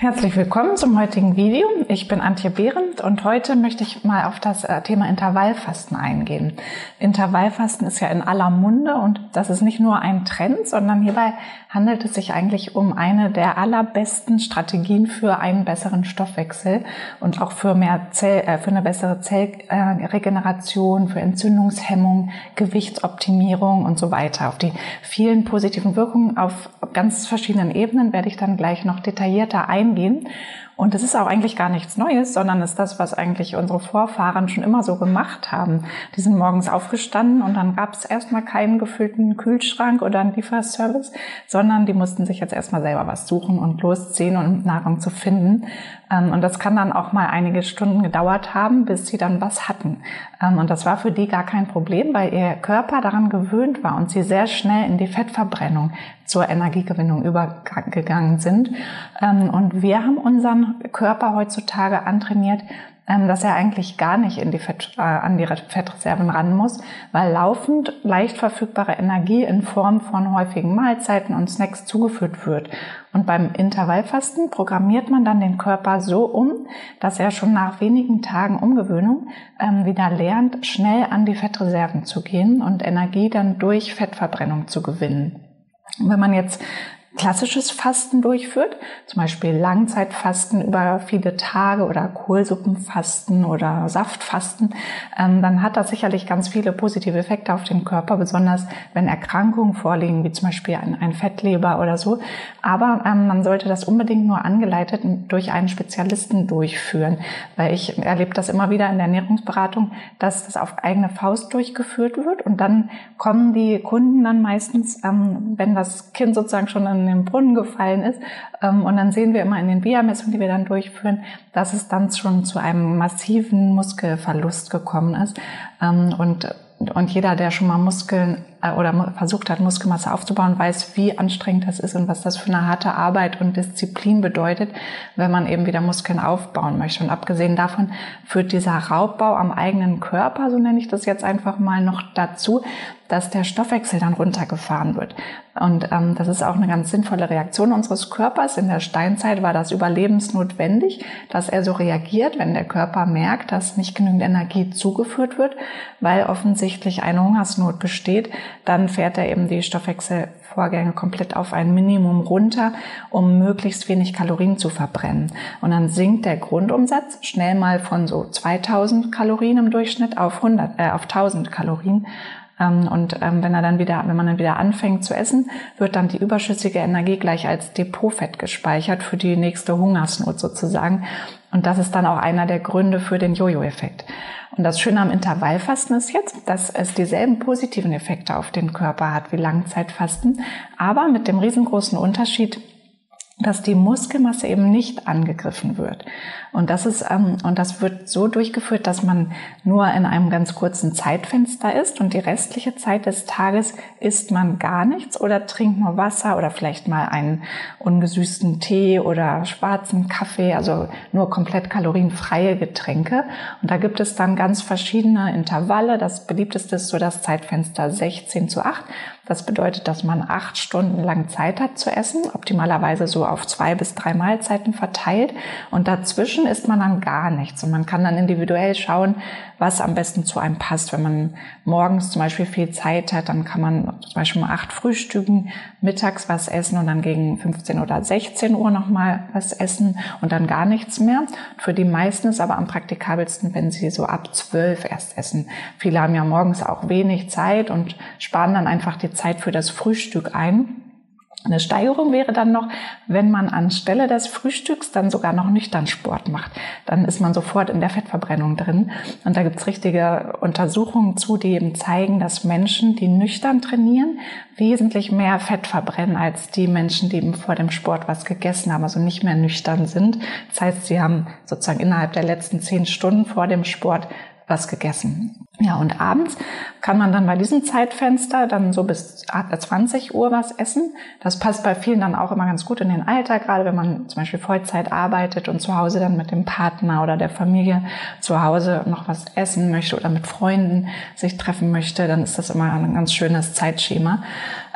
Herzlich willkommen zum heutigen Video. Ich bin Antje Behrendt und heute möchte ich mal auf das äh, Thema Intervallfasten eingehen. Intervallfasten ist ja in aller Munde und das ist nicht nur ein Trend, sondern hierbei handelt es sich eigentlich um eine der allerbesten Strategien für einen besseren Stoffwechsel und auch für mehr Zell, äh, für eine bessere Zellregeneration, für Entzündungshemmung, Gewichtsoptimierung und so weiter. Auf die vielen positiven Wirkungen auf ganz verschiedenen Ebenen werde ich dann gleich noch detaillierter eingehen eingehen. Und es ist auch eigentlich gar nichts Neues, sondern ist das, was eigentlich unsere Vorfahren schon immer so gemacht haben. Die sind morgens aufgestanden und dann gab es erstmal keinen gefüllten Kühlschrank oder einen Lieferservice, sondern die mussten sich jetzt erstmal selber was suchen und losziehen, um Nahrung zu finden. Ähm, und das kann dann auch mal einige Stunden gedauert haben, bis sie dann was hatten. Ähm, und das war für die gar kein Problem, weil ihr Körper daran gewöhnt war und sie sehr schnell in die Fettverbrennung zur Energiegewinnung übergegangen sind. Ähm, und wir haben unseren Körper heutzutage antrainiert, ähm, dass er eigentlich gar nicht in die Fett, äh, an die Fettreserven ran muss, weil laufend leicht verfügbare Energie in Form von häufigen Mahlzeiten und Snacks zugeführt wird. Und beim Intervallfasten programmiert man dann den Körper so um, dass er schon nach wenigen Tagen Umgewöhnung ähm, wieder lernt, schnell an die Fettreserven zu gehen und Energie dann durch Fettverbrennung zu gewinnen. Wenn man jetzt klassisches Fasten durchführt, zum Beispiel Langzeitfasten über viele Tage oder Kohlsuppenfasten oder Saftfasten, ähm, dann hat das sicherlich ganz viele positive Effekte auf den Körper, besonders wenn Erkrankungen vorliegen, wie zum Beispiel ein, Fettleber oder so. Aber ähm, man sollte das unbedingt nur angeleitet durch einen Spezialisten durchführen, weil ich erlebe das immer wieder in der Ernährungsberatung, dass das auf eigene Faust durchgeführt wird. Und dann kommen die Kunden dann meistens, ähm, wenn das Kind sozusagen schon in in den Brunnen gefallen ist. Ähm, und dann sehen wir immer in den BIA-Messungen, die wir dann durchführen, dass es dann schon zu einem massiven Muskelverlust gekommen ist. Ähm, und und jeder, der schon mal Muskeln oder versucht hat, Muskelmasse aufzubauen, weiß, wie anstrengend das ist und was das für eine harte Arbeit und Disziplin bedeutet, wenn man eben wieder Muskeln aufbauen möchte. Und abgesehen davon führt dieser Raubbau am eigenen Körper, so nenne ich das jetzt einfach mal, noch dazu, dass der Stoffwechsel dann runtergefahren wird. Und ähm, das ist auch eine ganz sinnvolle Reaktion unseres Körpers. In der Steinzeit war das überlebensnotwendig, dass er so reagiert, wenn der Körper merkt, dass nicht genügend Energie zugeführt wird, weil offensichtlich eine Hungersnot besteht. Dann fährt er eben die Stoffwechselvorgänge komplett auf ein Minimum runter, um möglichst wenig Kalorien zu verbrennen. Und dann sinkt der Grundumsatz schnell mal von so 2000 Kalorien im Durchschnitt auf 100, äh, auf 1000 Kalorien. Ähm, und ähm, wenn er dann wieder, wenn man dann wieder anfängt zu essen, wird dann die überschüssige Energie gleich als Depotfett gespeichert für die nächste Hungersnot sozusagen. Und das ist dann auch einer der Gründe für den Jojo-Effekt. Und das Schöne am Intervallfasten ist jetzt, dass es dieselben positiven Effekte auf den Körper hat wie Langzeitfasten, aber mit dem riesengroßen Unterschied, dass die Muskelmasse eben nicht angegriffen wird. Und das ist ähm, und das wird so durchgeführt, dass man nur in einem ganz kurzen Zeitfenster ist und die restliche Zeit des Tages isst man gar nichts oder trinkt nur Wasser oder vielleicht mal einen ungesüßten Tee oder schwarzen Kaffee, also nur komplett kalorienfreie Getränke. Und da gibt es dann ganz verschiedene Intervalle. Das beliebteste ist so das Zeitfenster 16 zu 8. Das bedeutet, dass man acht Stunden lang Zeit hat zu essen, optimalerweise so auf zwei bis drei Mahlzeiten verteilt. Und dazwischen isst man dann gar nichts. Und man kann dann individuell schauen, was am besten zu einem passt. Wenn man morgens zum Beispiel viel Zeit hat, dann kann man zum Beispiel um acht frühstücken, mittags was essen und dann gegen 15 oder 16 Uhr nochmal was essen und dann gar nichts mehr. Für die meisten ist aber am praktikabelsten, wenn sie so ab 12 erst essen. Viele haben ja morgens auch wenig Zeit und sparen dann einfach die Zeit für das Frühstück ein. Eine Steigerung wäre dann noch, wenn man anstelle des Frühstücks dann sogar noch nüchtern Sport macht. Dann ist man sofort in der Fettverbrennung drin. Und da gibt's richtige Untersuchungen zu, die eben zeigen, dass Menschen, die nüchtern trainieren, wesentlich mehr Fett verbrennen als die Menschen, die eben vor dem Sport was gegessen haben, also nicht mehr nüchtern sind. Das heißt, sie haben sozusagen innerhalb der letzten zehn Stunden vor dem Sport was gegessen. Ja, und abends kann man dann bei diesem Zeitfenster dann so bis 20 Uhr was essen. Das passt bei vielen dann auch immer ganz gut in den Alltag, gerade wenn man zum Beispiel Vollzeit arbeitet und zu Hause dann mit dem Partner oder der Familie zu Hause noch was essen möchte oder mit Freunden sich treffen möchte, dann ist das immer ein ganz schönes Zeitschema.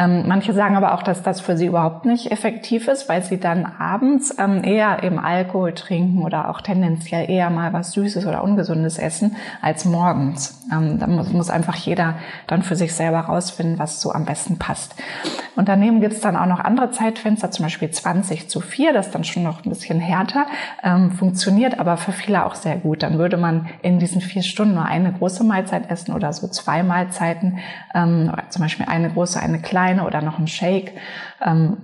Ähm, manche sagen aber auch, dass das für sie überhaupt nicht effektiv ist, weil sie dann abends ähm, eher eben Alkohol trinken oder auch tendenziell eher mal was Süßes oder Ungesundes essen als morgens. Ähm, da muss, muss einfach jeder dann für sich selber rausfinden, was so am besten passt. Und daneben gibt es dann auch noch andere Zeitfenster, zum Beispiel 20 zu 4, das dann schon noch ein bisschen härter, ähm, funktioniert aber für viele auch sehr gut. Dann würde man in diesen vier Stunden nur eine große Mahlzeit essen oder so zwei Mahlzeiten, ähm, zum Beispiel eine große, eine kleine oder noch ein Shake. Ähm,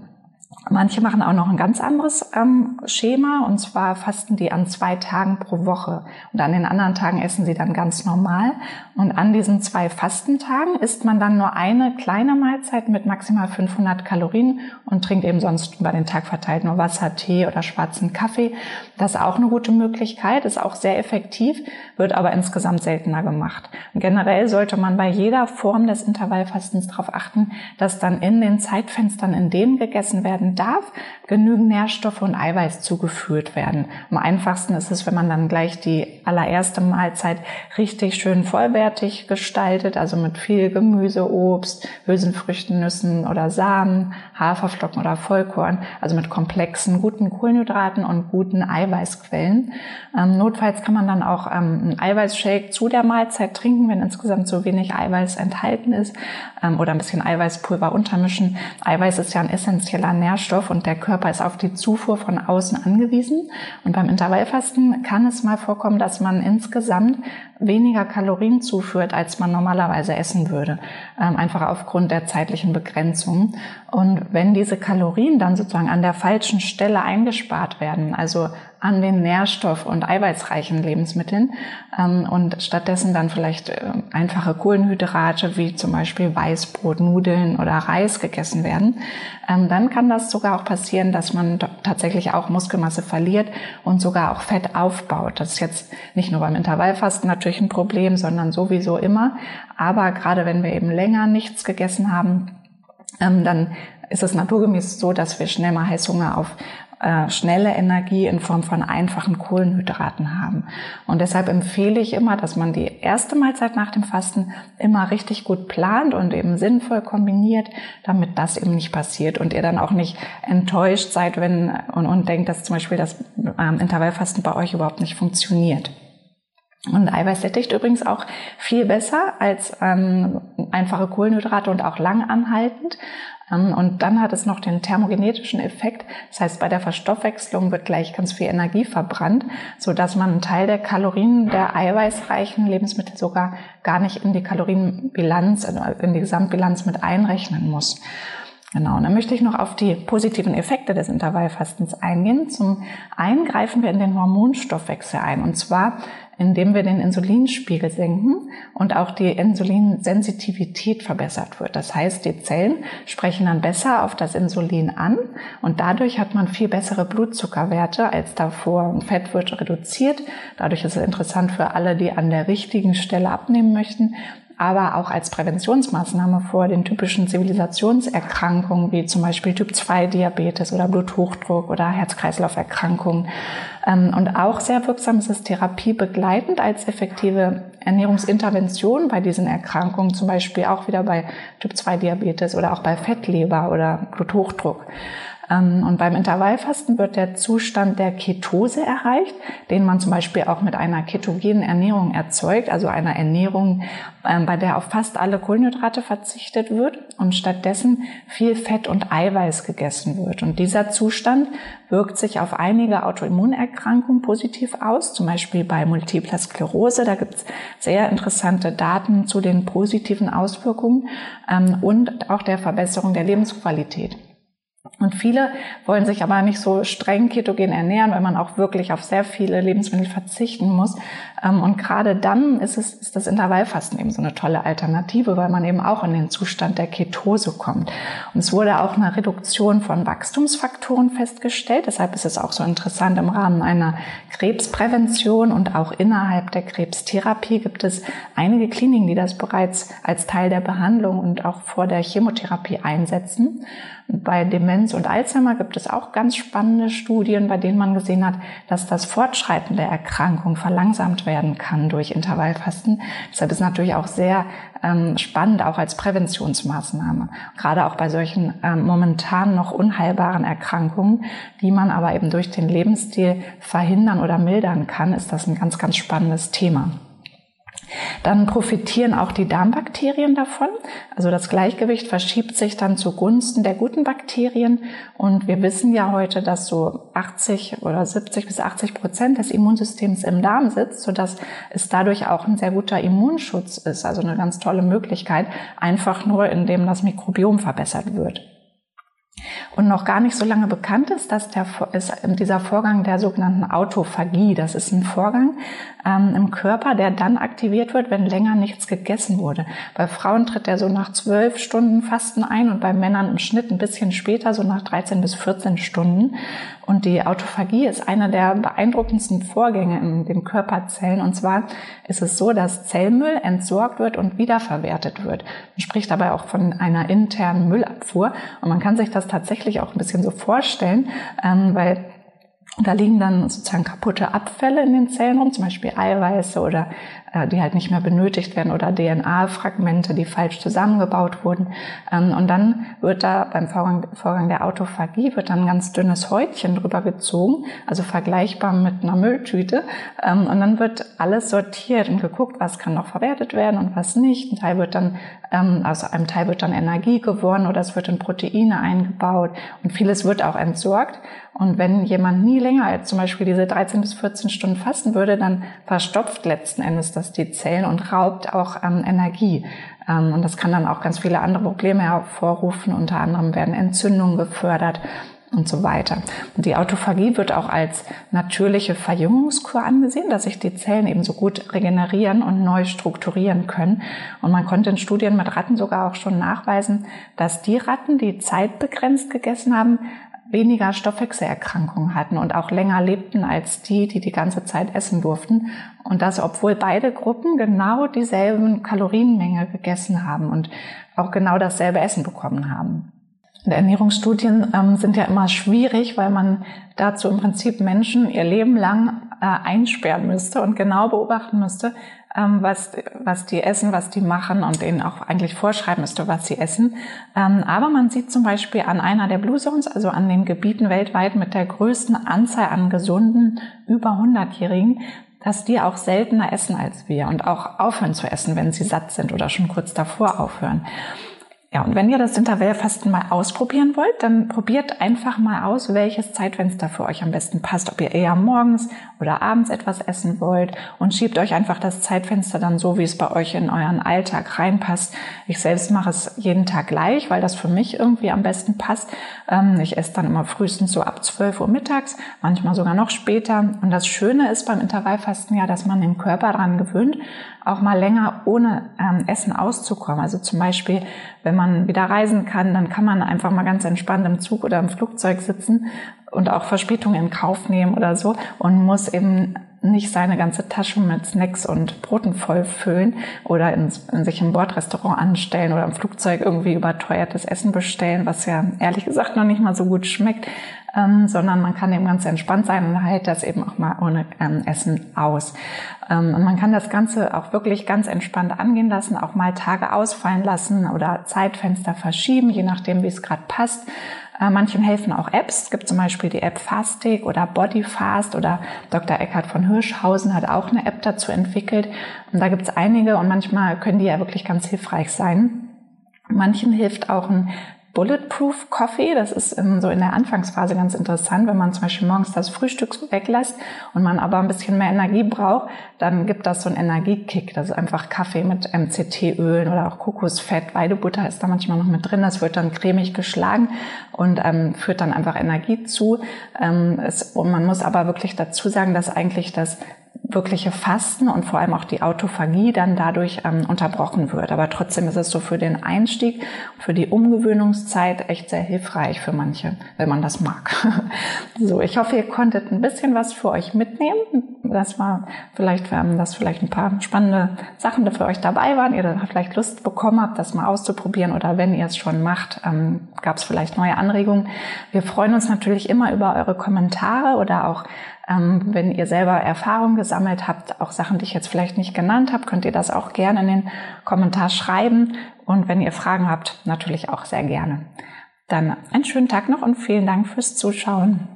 Manche machen auch noch ein ganz anderes ähm, Schema und zwar fasten die an zwei Tagen pro Woche und an den anderen Tagen essen sie dann ganz normal und an diesen zwei Fastentagen isst man dann nur eine kleine Mahlzeit mit maximal 500 Kalorien und trinkt eben sonst über den Tag verteilt nur Wasser, Tee oder schwarzen Kaffee. Das ist auch eine gute Möglichkeit, ist auch sehr effektiv, wird aber insgesamt seltener gemacht. Und generell sollte man bei jeder Form des Intervallfastens darauf achten, dass dann in den Zeitfenstern, in denen gegessen werden darf, genügend Nährstoffe und Eiweiß zugeführt werden. Am einfachsten ist es, wenn man dann gleich die allererste Mahlzeit richtig schön vollwertig gestaltet, also mit viel Gemüse, Obst, Hülsenfrüchten, Nüssen oder Samen, Haferflocken oder Vollkorn, also mit komplexen, guten Kohlenhydraten und guten Eiweißquellen. Ähm, notfalls kann man dann auch ähm, einen Eiweißshake zu der Mahlzeit trinken, wenn insgesamt so wenig Eiweiß enthalten ist, ähm, oder ein bisschen Eiweißpulver untermischen. Eiweiß ist ja ein essentieller Nährstoff Nährstoff und der Körper ist auf die Zufuhr von außen angewiesen. Und beim Intervallfasten kann es mal vorkommen, dass man insgesamt weniger Kalorien zuführt, als man normalerweise essen würde, ähm, einfach aufgrund der zeitlichen Begrenzung. Und wenn diese Kalorien dann sozusagen an der falschen Stelle eingespart werden, also an den nährstoff- und eiweißreichen Lebensmitteln ähm, und stattdessen dann vielleicht äh, einfache Kohlenhydrate wie zum Beispiel Weißbrot, Nudeln oder Reis gegessen werden, ähm, dann kann das sogar auch passieren, dass man tatsächlich auch Muskelmasse verliert und sogar auch Fett aufbaut. Das ist jetzt nicht nur beim Intervallfasten natürlich ein Problem, sondern sowieso immer. Aber gerade wenn wir eben länger nichts gegessen haben, ähm, dann ist es naturgemäß so, dass wir schnell mal Heißhunger auf äh, schnelle Energie in Form von einfachen Kohlenhydraten haben. Und deshalb empfehle ich immer, dass man die erste Mahlzeit nach dem Fasten immer richtig gut plant und eben sinnvoll kombiniert, damit das eben nicht passiert und ihr dann auch nicht enttäuscht seid, wenn und, und denkt, dass zum Beispiel das ähm, Intervallfasten bei euch überhaupt nicht funktioniert. Und Eiweiß sättigt übrigens auch viel besser als ähm, einfache Kohlenhydrate und auch lang anhaltend. Ähm, und dann hat es noch den thermogenetischen Effekt. Das heißt, bei der Verstoffwechslung wird gleich ganz viel Energie verbrannt, so dass man einen Teil der Kalorien der eiweißreichen Lebensmittel sogar gar nicht in die Kalorienbilanz, in die Gesamtbilanz mit einrechnen muss. Genau, und dann möchte ich noch auf die positiven Effekte des Intervallfastens eingehen. Zum einen greifen wir in den Hormonstoffwechsel ein. Und zwar indem wir den Insulinspiegel senken und auch die Insulinsensitivität verbessert wird. Das heißt, die Zellen sprechen dann besser auf das Insulin an und dadurch hat man viel bessere Blutzuckerwerte als davor. Fett wird reduziert. Dadurch ist es interessant für alle, die an der richtigen Stelle abnehmen möchten aber auch als Präventionsmaßnahme vor den typischen Zivilisationserkrankungen wie zum Beispiel Typ-2-Diabetes oder Bluthochdruck oder Herz-Kreislauf-Erkrankungen. Ähm, und auch sehr wirksam ist es therapiebegleitend als effektive Ernährungsintervention bei diesen Erkrankungen, zum Beispiel auch wieder bei Typ-2-Diabetes oder auch bei Fettleber oder Bluthochdruck. Ähm, und beim Intervallfasten wird der Zustand der Ketose erreicht, den man zum Beispiel auch mit einer ketogenen Ernährung erzeugt, also einer Ernährung, ähm, bei der auf fast alle Kohlenhydrate verzichtet wird und stattdessen viel Fett und Eiweiß gegessen wird. Und dieser Zustand wirkt sich auf einige Autoimmunerkrankungen positiv aus, zum Beispiel bei Multipler Sklerose. Da gibt es sehr interessante Daten zu den positiven Auswirkungen ähm, und auch der Verbesserung der Lebensqualität. Und viele wollen sich aber nicht so streng ketogen ernähren, weil man auch wirklich auf sehr viele Lebensmittel verzichten muss. Ähm, und gerade dann ist, es, ist das Intervallfasten eben so eine tolle Alternative, weil man eben auch in den Zustand der Ketose kommt. Und es wurde auch eine Reduktion von Wachstumsfaktoren festgestellt. Deshalb ist es auch so interessant im Rahmen einer Krebsprävention und auch innerhalb der Krebstherapie gibt es einige Kliniken, die das bereits als Teil der Behandlung und auch vor der Chemotherapie einsetzen. Bei Demenz und Alzheimer gibt es auch ganz spannende Studien, bei denen man gesehen hat, dass das Fortschreiten der Erkrankung verlangsamt werden kann durch Intervallfasten. Deshalb ist natürlich auch sehr ähm, spannend, auch als Präventionsmaßnahme. Gerade auch bei solchen ähm, momentan noch unheilbaren Erkrankungen, die man aber eben durch den Lebensstil verhindern oder mildern kann, ist das ein ganz, ganz spannendes Thema. Dann profitieren auch die Darmbakterien davon. Also das Gleichgewicht verschiebt sich dann zugunsten der guten Bakterien. Und wir wissen ja heute, dass so 80 oder 70 bis 80 Prozent des Immunsystems im Darm sitzt, sodass es dadurch auch ein sehr guter Immunschutz ist. Also eine ganz tolle Möglichkeit, einfach nur indem das Mikrobiom verbessert wird. Und noch gar nicht so lange bekannt ist, dass der, ist dieser Vorgang der sogenannten Autophagie. Das ist ein Vorgang ähm, im Körper, der dann aktiviert wird, wenn länger nichts gegessen wurde. Bei Frauen tritt der so nach zwölf Stunden Fasten ein und bei Männern im Schnitt ein bisschen später, so nach 13 bis 14 Stunden. Und die Autophagie ist einer der beeindruckendsten Vorgänge in den Körperzellen. Und zwar ist es so, dass Zellmüll entsorgt wird und wiederverwertet wird. Man spricht dabei auch von einer internen Müllabfuhr. Und man kann sich das tatsächlich auch ein bisschen so vorstellen, ähm, weil da liegen dann sozusagen kaputte Abfälle in den Zellen rum, zum Beispiel Eiweiße oder die halt nicht mehr benötigt werden oder DNA-Fragmente, die falsch zusammengebaut wurden. Ähm, und dann wird da beim Vorgang, Vorgang der Autophagie wird dann ein ganz dünnes Häutchen drüber gezogen, also vergleichbar mit einer Mülltüte. Ähm, und dann wird alles sortiert und geguckt, was kann noch verwertet werden und was nicht. Ein Teil wird dann, ähm, aus einem Teil wird dann Energie gewonnen oder es wird in Proteine eingebaut und vieles wird auch entsorgt. Und wenn jemand nie länger als zum Beispiel diese 13 bis 14 Stunden fasten würde, dann verstopft letzten Endes das die Zellen und raubt auch ähm, Energie. Ähm, und das kann dann auch ganz viele andere Probleme hervorrufen. Unter anderem werden Entzündungen gefördert und so weiter. Und die Autophagie wird auch als natürliche Verjüngungskur angesehen, dass sich die Zellen eben so gut regenerieren und neu strukturieren können. Und man konnte in Studien mit Ratten sogar auch schon nachweisen, dass die Ratten, die zeitbegrenzt gegessen haben, weniger Stoffwechselerkrankungen hatten und auch länger lebten als die, die die ganze Zeit essen durften. Und das, obwohl beide Gruppen genau dieselben Kalorienmenge gegessen haben und auch genau dasselbe Essen bekommen haben. Und Ernährungsstudien ähm, sind ja immer schwierig, weil man dazu im Prinzip Menschen ihr Leben lang äh, einsperren müsste und genau beobachten müsste, ähm, was, was die essen, was die machen und denen auch eigentlich vorschreiben müsste, was sie essen. Ähm, aber man sieht zum Beispiel an einer der Blue Zones, also an den Gebieten weltweit mit der größten Anzahl an gesunden, über 100-Jährigen, dass die auch seltener essen als wir und auch aufhören zu essen, wenn sie satt sind oder schon kurz davor aufhören. Ja, und wenn ihr das Intervallfasten mal ausprobieren wollt, dann probiert einfach mal aus, welches Zeitfenster für euch am besten passt. Ob ihr eher morgens oder abends etwas essen wollt und schiebt euch einfach das Zeitfenster dann so, wie es bei euch in euren Alltag reinpasst. Ich selbst mache es jeden Tag gleich, weil das für mich irgendwie am besten passt. Ähm, ich esse dann immer frühestens so ab 12 Uhr mittags, manchmal sogar noch später. Und das Schöne ist beim Intervallfasten ja, dass man den Körper daran gewöhnt, auch mal länger ohne ähm, Essen auszukommen. Also zum Beispiel, wenn man wieder reisen kann, dann kann man einfach mal ganz entspannt im Zug oder im Flugzeug sitzen und auch Verspätungen in Kauf nehmen oder so und muss eben nicht seine ganze Tasche mit Snacks und Broten vollfüllen oder in, in sich im Bordrestaurant anstellen oder im Flugzeug irgendwie überteuertes Essen bestellen, was ja ehrlich gesagt noch nicht mal so gut schmeckt, ähm, sondern man kann eben ganz entspannt sein und hält das eben auch mal ohne ähm, Essen aus. Ähm, und man kann das Ganze auch wirklich ganz entspannt angehen lassen, auch mal Tage ausfallen lassen oder Zeitfenster verschieben, je nachdem, wie es gerade passt. Äh, manchen helfen auch Apps. Es gibt zum Beispiel die App Fastig oder Bodyfast oder Dr. Eckhard von Hirschhausen hat auch eine App dazu entwickelt. Und da gibt es einige und manchmal können die ja wirklich ganz hilfreich sein. Manchen hilft auch ein Bulletproof Coffee. Das ist so in der Anfangsphase ganz interessant, wenn man zum Beispiel morgens das Frühstück weglässt und man aber ein bisschen mehr Energie braucht, dann gibt das so einen Energiekick. Das ist einfach Kaffee mit MCT-Ölen oder auch Kokosfett. Weidebutter ist da manchmal noch mit drin. Das wird dann cremig geschlagen und ähm, führt dann einfach Energie zu. Ähm, es, und man muss aber wirklich dazu sagen, dass eigentlich das wirkliche Fasten und vor allem auch die Autophagie dann dadurch ähm, unterbrochen wird. Aber trotzdem ist es so für den Einstieg, für die Umgewöhnungszeit echt sehr hilfreich für manche, wenn man das mag. so, ich hoffe, ihr konntet ein bisschen was für euch mitnehmen. Das war vielleicht, ähm, dass vielleicht ein paar spannende Sachen für euch dabei waren, ihr da vielleicht Lust bekommen habt, das mal auszuprobieren oder wenn ihr es schon macht, ähm, gab es vielleicht neue Anregungen. Wir freuen uns natürlich immer über eure Kommentare oder auch ähm, wenn ihr selber Erfahrungen gesammelt habt, auch Sachen, die ich jetzt vielleicht nicht genannt habe, könnt ihr das auch gerne in den Kommentar schreiben. Und wenn ihr Fragen habt, natürlich auch sehr gerne. Dann einen schönen Tag noch und vielen Dank fürs Zuschauen.